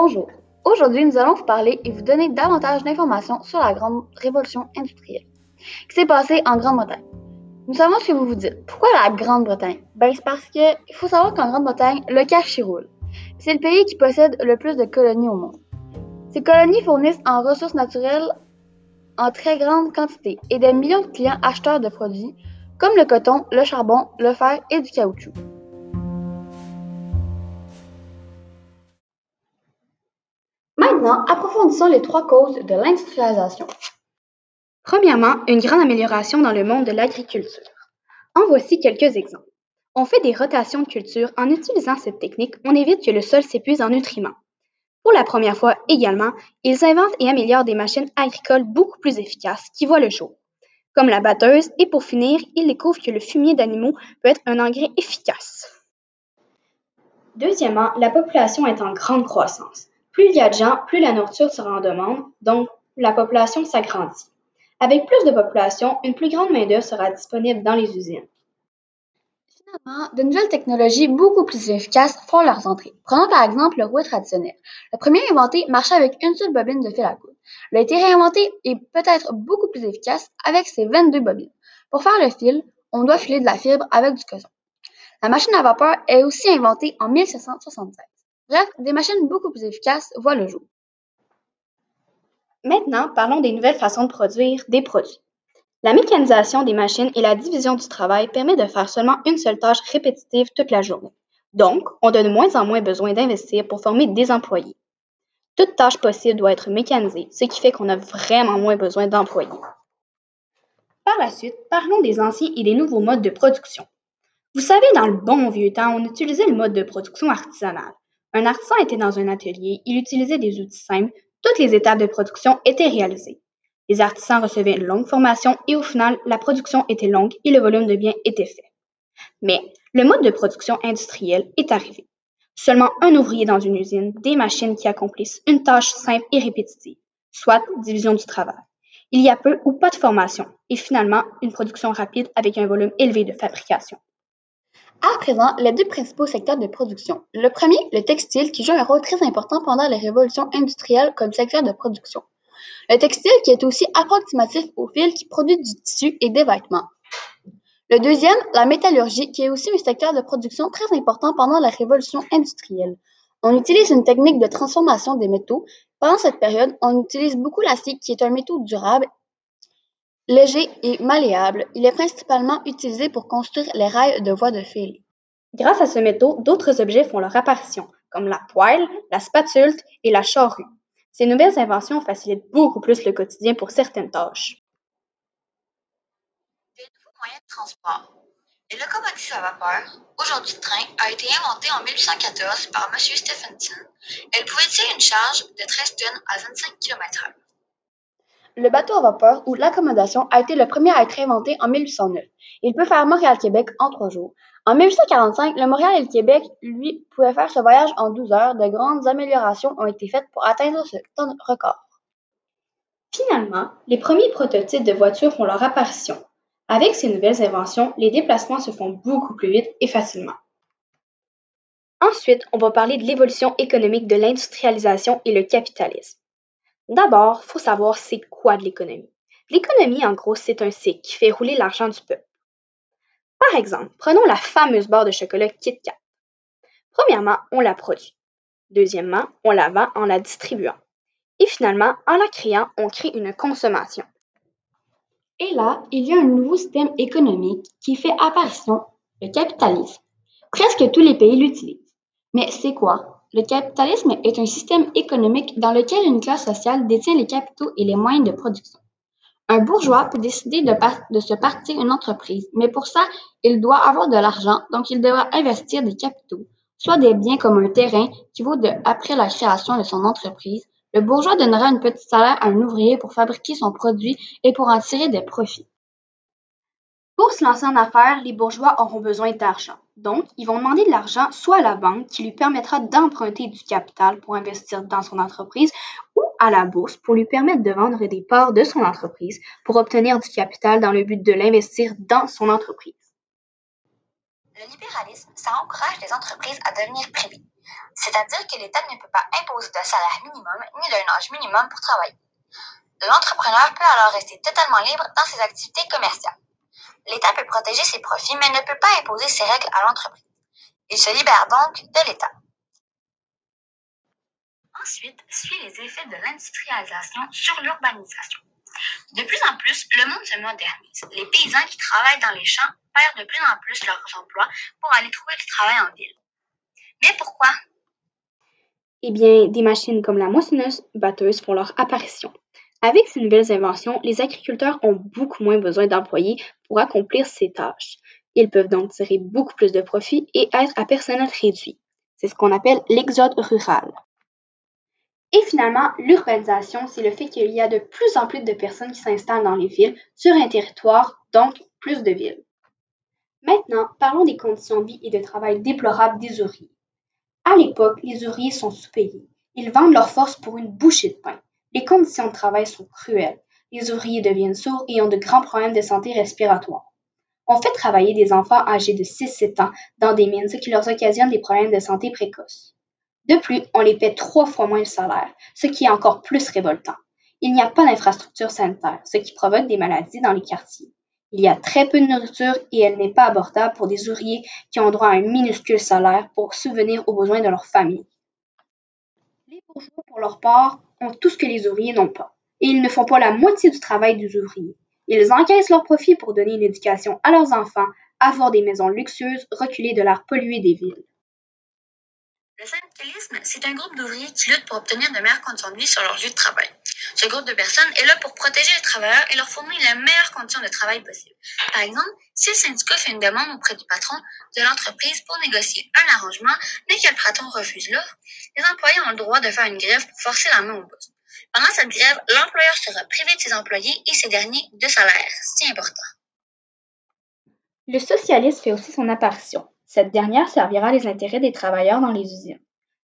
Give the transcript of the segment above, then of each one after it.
Bonjour. Aujourd'hui, nous allons vous parler et vous donner davantage d'informations sur la grande révolution industrielle qui s'est passée en Grande-Bretagne. Nous savons ce que vous vous dites. Pourquoi la Grande-Bretagne? Ben, c'est parce que il faut savoir qu'en Grande-Bretagne, le cash y roule. C'est le pays qui possède le plus de colonies au monde. Ces colonies fournissent en ressources naturelles en très grande quantité et des millions de clients acheteurs de produits comme le coton, le charbon, le fer et du caoutchouc. Maintenant, approfondissons les trois causes de l'industrialisation. Premièrement, une grande amélioration dans le monde de l'agriculture. En voici quelques exemples. On fait des rotations de culture. En utilisant cette technique, on évite que le sol s'épuise en nutriments. Pour la première fois également, ils inventent et améliorent des machines agricoles beaucoup plus efficaces qui voient le jour, comme la batteuse, et pour finir, ils découvrent que le fumier d'animaux peut être un engrais efficace. Deuxièmement, la population est en grande croissance. Plus il y a de gens, plus la nourriture sera en demande, donc la population s'agrandit. Avec plus de population, une plus grande main-d'œuvre sera disponible dans les usines. Finalement, de nouvelles technologies beaucoup plus efficaces font leur entrée. Prenons par exemple le rouet traditionnel. Le premier inventé marchait avec une seule bobine de fil à coudre. Il a été réinventé et peut-être beaucoup plus efficace avec ses 22 bobines. Pour faire le fil, on doit filer de la fibre avec du coton. La machine à vapeur est aussi inventée en 1776. Bref, des machines beaucoup plus efficaces voient le jour. Maintenant, parlons des nouvelles façons de produire des produits. La mécanisation des machines et la division du travail permet de faire seulement une seule tâche répétitive toute la journée. Donc, on a de moins en moins besoin d'investir pour former des employés. Toute tâche possible doit être mécanisée, ce qui fait qu'on a vraiment moins besoin d'employés. Par la suite, parlons des anciens et des nouveaux modes de production. Vous savez, dans le bon vieux temps, on utilisait le mode de production artisanale. Un artisan était dans un atelier, il utilisait des outils simples, toutes les étapes de production étaient réalisées. Les artisans recevaient une longue formation et au final, la production était longue et le volume de biens était fait. Mais le mode de production industriel est arrivé. Seulement un ouvrier dans une usine, des machines qui accomplissent une tâche simple et répétitive, soit division du travail. Il y a peu ou pas de formation et finalement une production rapide avec un volume élevé de fabrication. À présent, les deux principaux secteurs de production. Le premier, le textile, qui joue un rôle très important pendant les révolutions industrielles comme secteur de production. Le textile qui est aussi approximatif au fil qui produit du tissu et des vêtements. Le deuxième, la métallurgie, qui est aussi un secteur de production très important pendant la révolution industrielle. On utilise une technique de transformation des métaux. Pendant cette période, on utilise beaucoup l'acier qui est un métaux durable Léger et malléable, il est principalement utilisé pour construire les rails de voies de fil. Grâce à ce métaux, d'autres objets font leur apparition, comme la poêle, la spatule et la charrue. Ces nouvelles inventions facilitent beaucoup plus le quotidien pour certaines tâches. Des nouveaux moyens de transport. Les locomotives à vapeur, aujourd'hui train, a été inventé en 1814 par M. Stephenson. Elle pouvait tirer une charge de 13 tonnes à 25 km/h. Le bateau à vapeur ou l'accommodation a été le premier à être inventé en 1809. Il peut faire Montréal-Québec en trois jours. En 1845, le Montréal et le Québec, lui, pouvaient faire ce voyage en 12 heures. De grandes améliorations ont été faites pour atteindre ce temps record. Finalement, les premiers prototypes de voitures font leur apparition. Avec ces nouvelles inventions, les déplacements se font beaucoup plus vite et facilement. Ensuite, on va parler de l'évolution économique de l'industrialisation et le capitalisme. D'abord, faut savoir c'est quoi de l'économie. L'économie, en gros, c'est un cycle qui fait rouler l'argent du peuple. Par exemple, prenons la fameuse barre de chocolat Kit Kat. Premièrement, on la produit. Deuxièmement, on la vend en la distribuant. Et finalement, en la créant, on crée une consommation. Et là, il y a un nouveau système économique qui fait apparition, le capitalisme. Presque tous les pays l'utilisent. Mais c'est quoi? Le capitalisme est un système économique dans lequel une classe sociale détient les capitaux et les moyens de production. Un bourgeois peut décider de, se partir une entreprise, mais pour ça, il doit avoir de l'argent, donc il devra investir des capitaux, soit des biens comme un terrain qui vaut de, après la création de son entreprise. Le bourgeois donnera un petit salaire à un ouvrier pour fabriquer son produit et pour en tirer des profits. Pour se lancer en affaires, les bourgeois auront besoin d'argent. Donc, ils vont demander de l'argent soit à la banque qui lui permettra d'emprunter du capital pour investir dans son entreprise ou à la bourse pour lui permettre de vendre des parts de son entreprise pour obtenir du capital dans le but de l'investir dans son entreprise. Le libéralisme, ça encourage les entreprises à devenir privées, c'est-à-dire que l'État ne peut pas imposer de salaire minimum ni d'un âge minimum pour travailler. L'entrepreneur peut alors rester totalement libre dans ses activités commerciales. L'État peut protéger ses profits, mais ne peut pas imposer ses règles à l'entreprise. Il se libère donc de l'État. Ensuite, suit les effets de l'industrialisation sur l'urbanisation. De plus en plus, le monde se modernise. Les paysans qui travaillent dans les champs perdent de plus en plus leurs emplois pour aller trouver du travail en ville. Mais pourquoi? Eh bien, des machines comme la moissonneuse-batteuse font leur apparition. Avec ces nouvelles inventions, les agriculteurs ont beaucoup moins besoin d'employés pour accomplir ces tâches. Ils peuvent donc tirer beaucoup plus de profit et être à personnel réduit. C'est ce qu'on appelle l'exode rural. Et finalement, l'urbanisation, c'est le fait qu'il y a de plus en plus de personnes qui s'installent dans les villes sur un territoire, donc plus de villes. Maintenant, parlons des conditions de vie et de travail déplorables des ouvriers. À l'époque, les ouvriers sont sous-payés. Ils vendent leur force pour une bouchée de pain. Les conditions de travail sont cruelles. Les ouvriers deviennent sourds et ont de grands problèmes de santé respiratoire. On fait travailler des enfants âgés de 6-7 ans dans des mines, ce qui leur occasionne des problèmes de santé précoces. De plus, on les paie trois fois moins le salaire, ce qui est encore plus révoltant. Il n'y a pas d'infrastructure sanitaire, ce qui provoque des maladies dans les quartiers. Il y a très peu de nourriture et elle n'est pas abordable pour des ouvriers qui ont droit à un minuscule salaire pour subvenir aux besoins de leur famille. Les bourgeois, pour leur part, ont tout ce que les ouvriers n'ont pas, et ils ne font pas la moitié du travail des ouvriers. Ils encaissent leurs profits pour donner une éducation à leurs enfants, avoir des maisons luxueuses, reculer de l'air pollué des villes. Le syndicalisme, c'est un groupe d'ouvriers qui luttent pour obtenir de meilleures conditions de vie sur leur lieu de travail. Ce groupe de personnes est là pour protéger les travailleurs et leur fournir les meilleures conditions de travail possibles. Par exemple, si le syndicat fait une demande auprès du patron de l'entreprise pour négocier un arrangement, mais que le patron refuse l'offre, les employés ont le droit de faire une grève pour forcer la main au boss. Pendant cette grève, l'employeur sera privé de ses employés et ses derniers de salaire. C'est important. Le socialisme fait aussi son apparition. Cette dernière servira les intérêts des travailleurs dans les usines.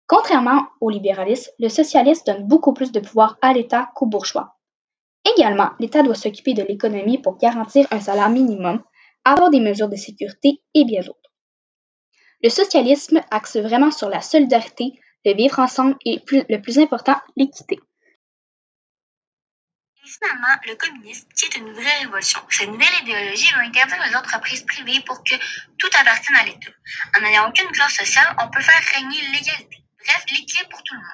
Contrairement au libéralisme, le socialisme donne beaucoup plus de pouvoir à l'État qu'aux bourgeois. Également, l'État doit s'occuper de l'économie pour garantir un salaire minimum, avoir des mesures de sécurité et bien d'autres. Le socialisme axe vraiment sur la solidarité, le vivre ensemble et le plus important, l'équité. Finalement, le communisme, qui une vraie révolution. Cette nouvelle idéologie veut interdire les entreprises privées pour que tout appartienne à l'État. En n'ayant aucune classe sociale, on peut faire régner l'égalité. Bref, l'équilibre pour tout le monde.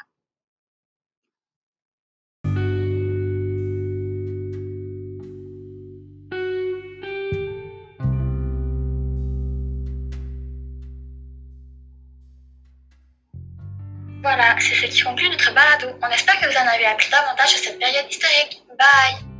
Voilà, c'est ce qui conclut notre balado. On espère que vous en avez appris davantage sur cette période historique. Bye